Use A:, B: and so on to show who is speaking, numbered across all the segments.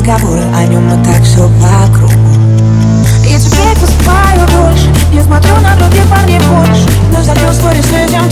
A: разговоры о нем, но так все вокруг. кругу И теперь пускаю дождь, я смотрю на других парней больше Но забил свой слезем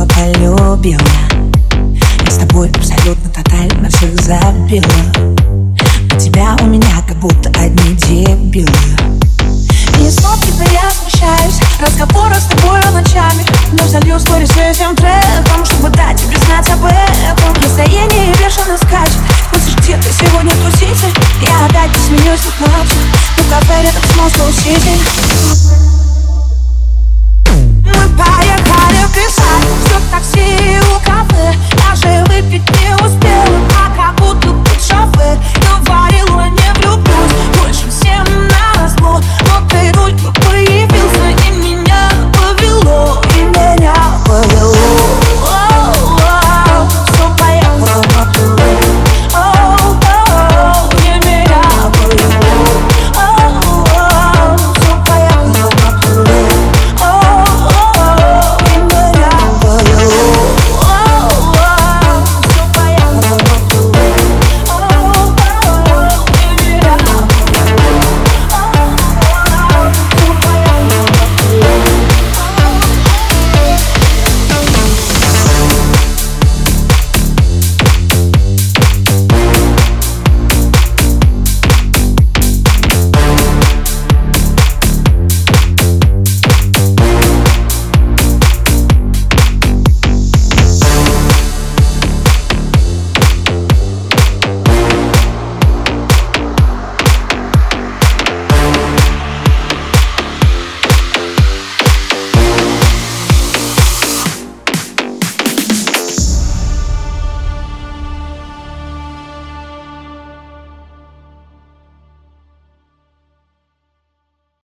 A: нашего полюбила. Я с тобой абсолютно тотально всех забила У тебя у меня как будто одни дебилы. И снова типа я смущаюсь. Разговоры с тобой ночами. Но залью сторис этим треком Чтобы дать и признаться об этом. Настроение бешено скачет Хочешь где-то сегодня тусить Я опять посменюсь на плачу Ну кафе рядом с Москвой Сити.